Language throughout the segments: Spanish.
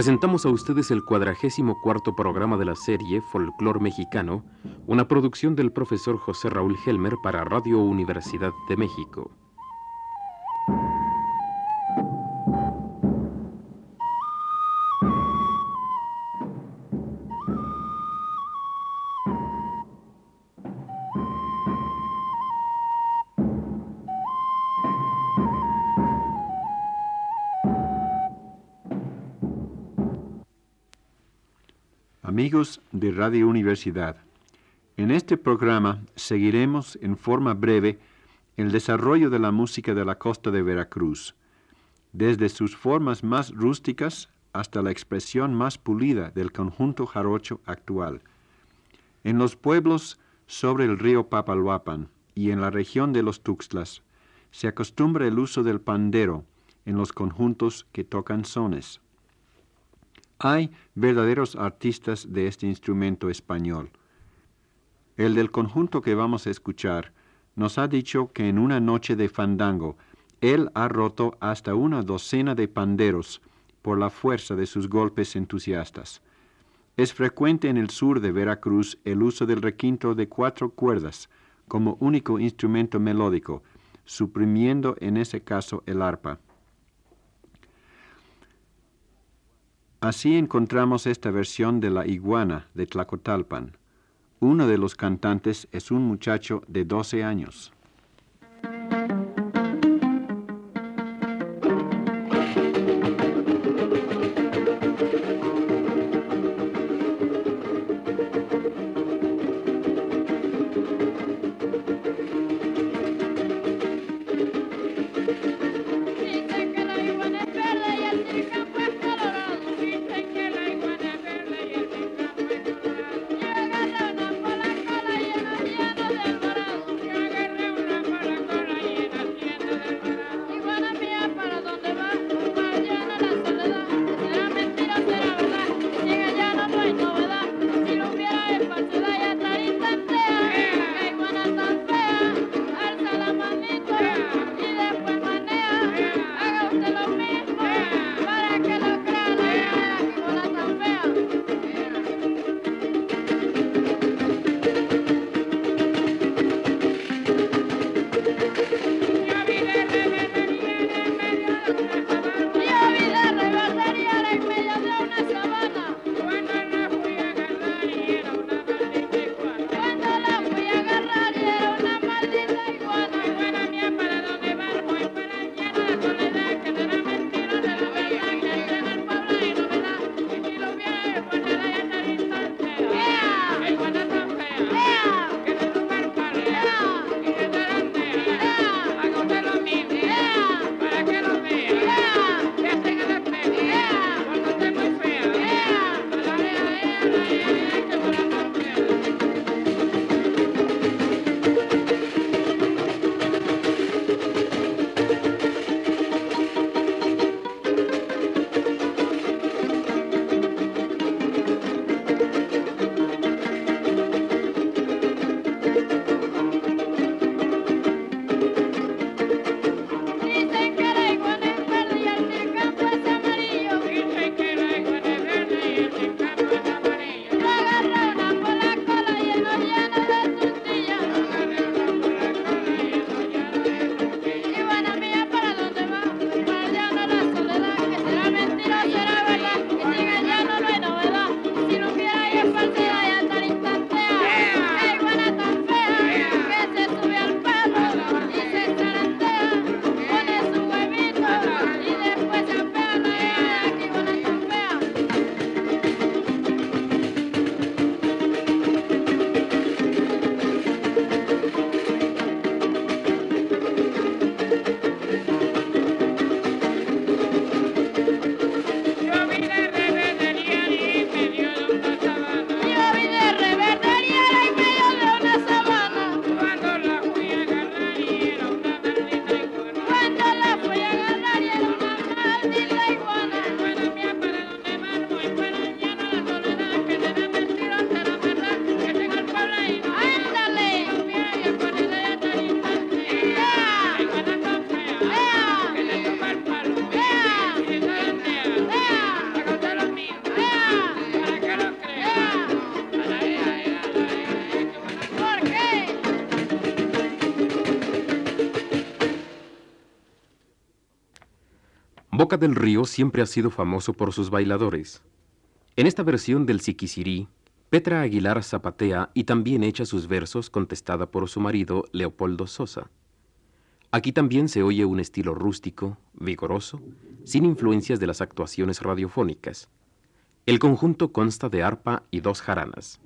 presentamos a ustedes el cuadragésimo cuarto programa de la serie Folclor Mexicano, una producción del profesor José Raúl Helmer para Radio Universidad de México. Amigos de Radio Universidad, en este programa seguiremos en forma breve el desarrollo de la música de la costa de Veracruz, desde sus formas más rústicas hasta la expresión más pulida del conjunto jarocho actual. En los pueblos sobre el río Papalhuapan y en la región de los Tuxtlas se acostumbra el uso del pandero en los conjuntos que tocan sones. Hay verdaderos artistas de este instrumento español. El del conjunto que vamos a escuchar nos ha dicho que en una noche de fandango él ha roto hasta una docena de panderos por la fuerza de sus golpes entusiastas. Es frecuente en el sur de Veracruz el uso del requinto de cuatro cuerdas como único instrumento melódico, suprimiendo en ese caso el arpa. Así encontramos esta versión de la iguana de Tlacotalpan. Uno de los cantantes es un muchacho de 12 años. Boca del Río siempre ha sido famoso por sus bailadores. En esta versión del Siquisirí, Petra Aguilar zapatea y también echa sus versos contestada por su marido Leopoldo Sosa. Aquí también se oye un estilo rústico, vigoroso, sin influencias de las actuaciones radiofónicas. El conjunto consta de arpa y dos jaranas.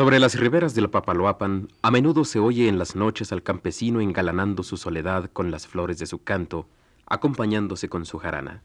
Sobre las riberas del Papaloapan, a menudo se oye en las noches al campesino engalanando su soledad con las flores de su canto, acompañándose con su jarana.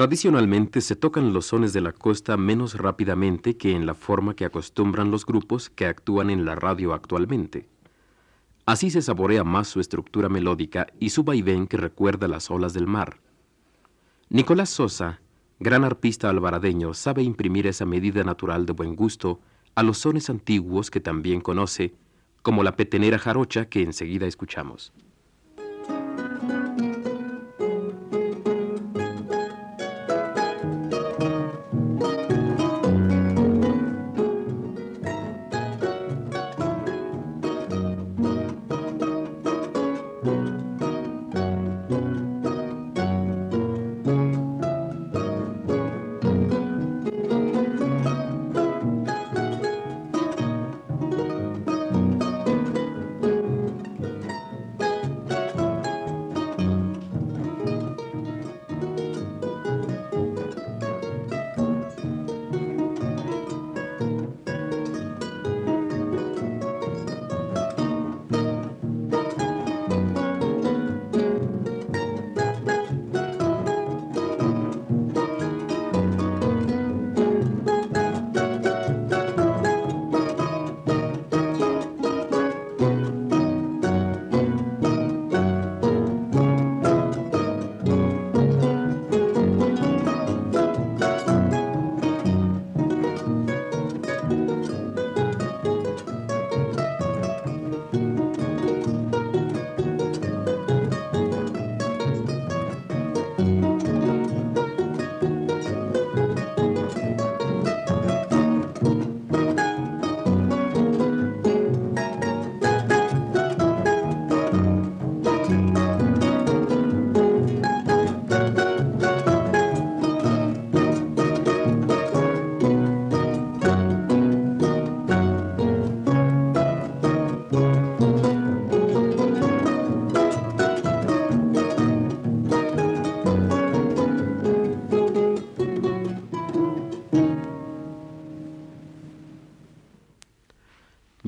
Tradicionalmente se tocan los sones de la costa menos rápidamente que en la forma que acostumbran los grupos que actúan en la radio actualmente. Así se saborea más su estructura melódica y su vaivén que recuerda las olas del mar. Nicolás Sosa, gran arpista alvaradeño, sabe imprimir esa medida natural de buen gusto a los sones antiguos que también conoce, como la petenera jarocha que enseguida escuchamos.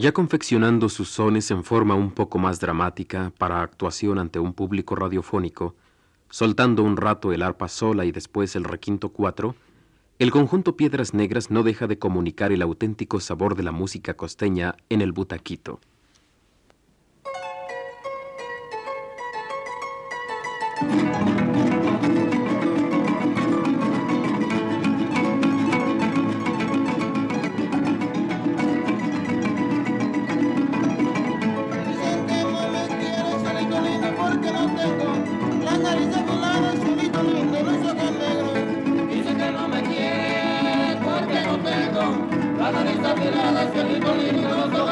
Ya confeccionando sus sones en forma un poco más dramática para actuación ante un público radiofónico, soltando un rato el arpa sola y después el requinto cuatro, el conjunto Piedras Negras no deja de comunicar el auténtico sabor de la música costeña en el butaquito. Tengo la nariz afilada, cielito lindo, los ojos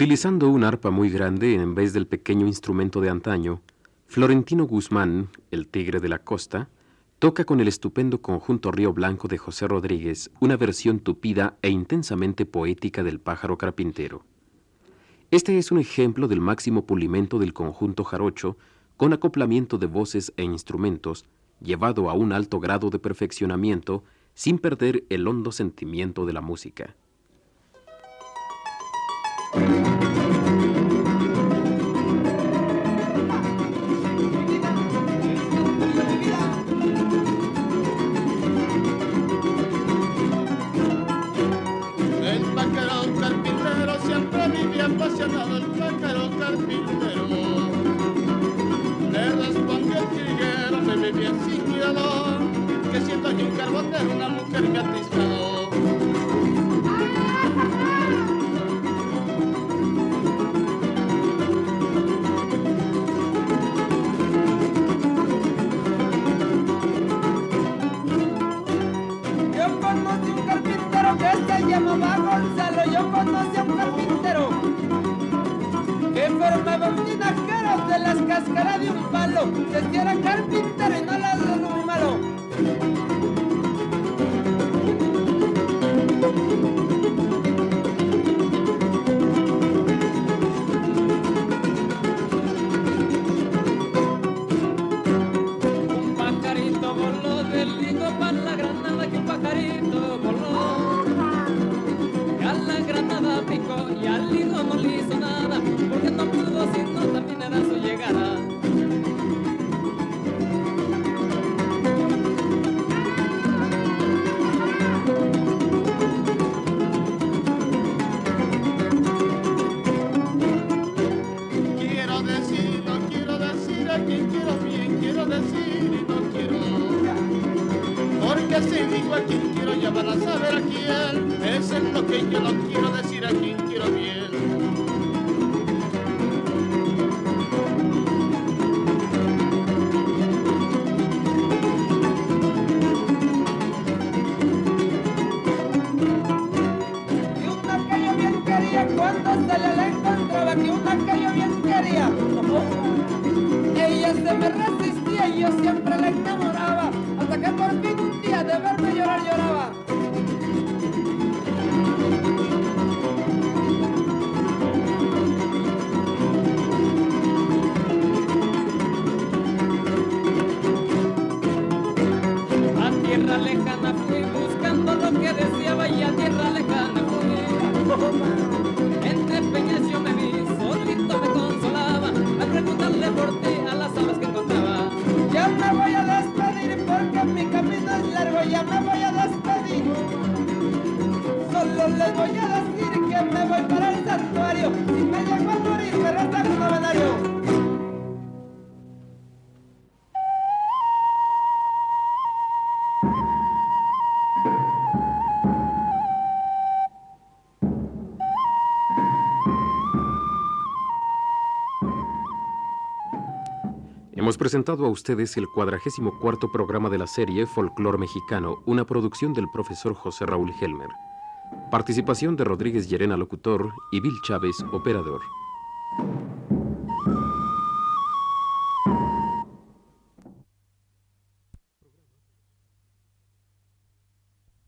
Utilizando un arpa muy grande en vez del pequeño instrumento de antaño, Florentino Guzmán, el tigre de la costa, toca con el estupendo conjunto Río Blanco de José Rodríguez una versión tupida e intensamente poética del pájaro carpintero. Este es un ejemplo del máximo pulimento del conjunto jarocho con acoplamiento de voces e instrumentos, llevado a un alto grado de perfeccionamiento sin perder el hondo sentimiento de la música. Vivía apasionado, el pájaro carpintero. Le respondió el me vivía sin cuidado, que siento yo un carbonero, una mujer me Decía era carpintero y no malo. Un pajarito voló del lindo para la granada que un pajarito voló. Y a la granada picó y al lindo no le hizo nada, porque no pudo sino ya van a saber a quién. Es lo que yo no quiero decir a quien quiero bien. Ella se me resistía y yo siempre la enamoraba. Hasta que por fin un día de verme Hemos presentado a ustedes el cuadragésimo cuarto programa de la serie Folclor Mexicano, una producción del profesor José Raúl Helmer. Participación de Rodríguez Llerena, locutor, y Bill Chávez, operador.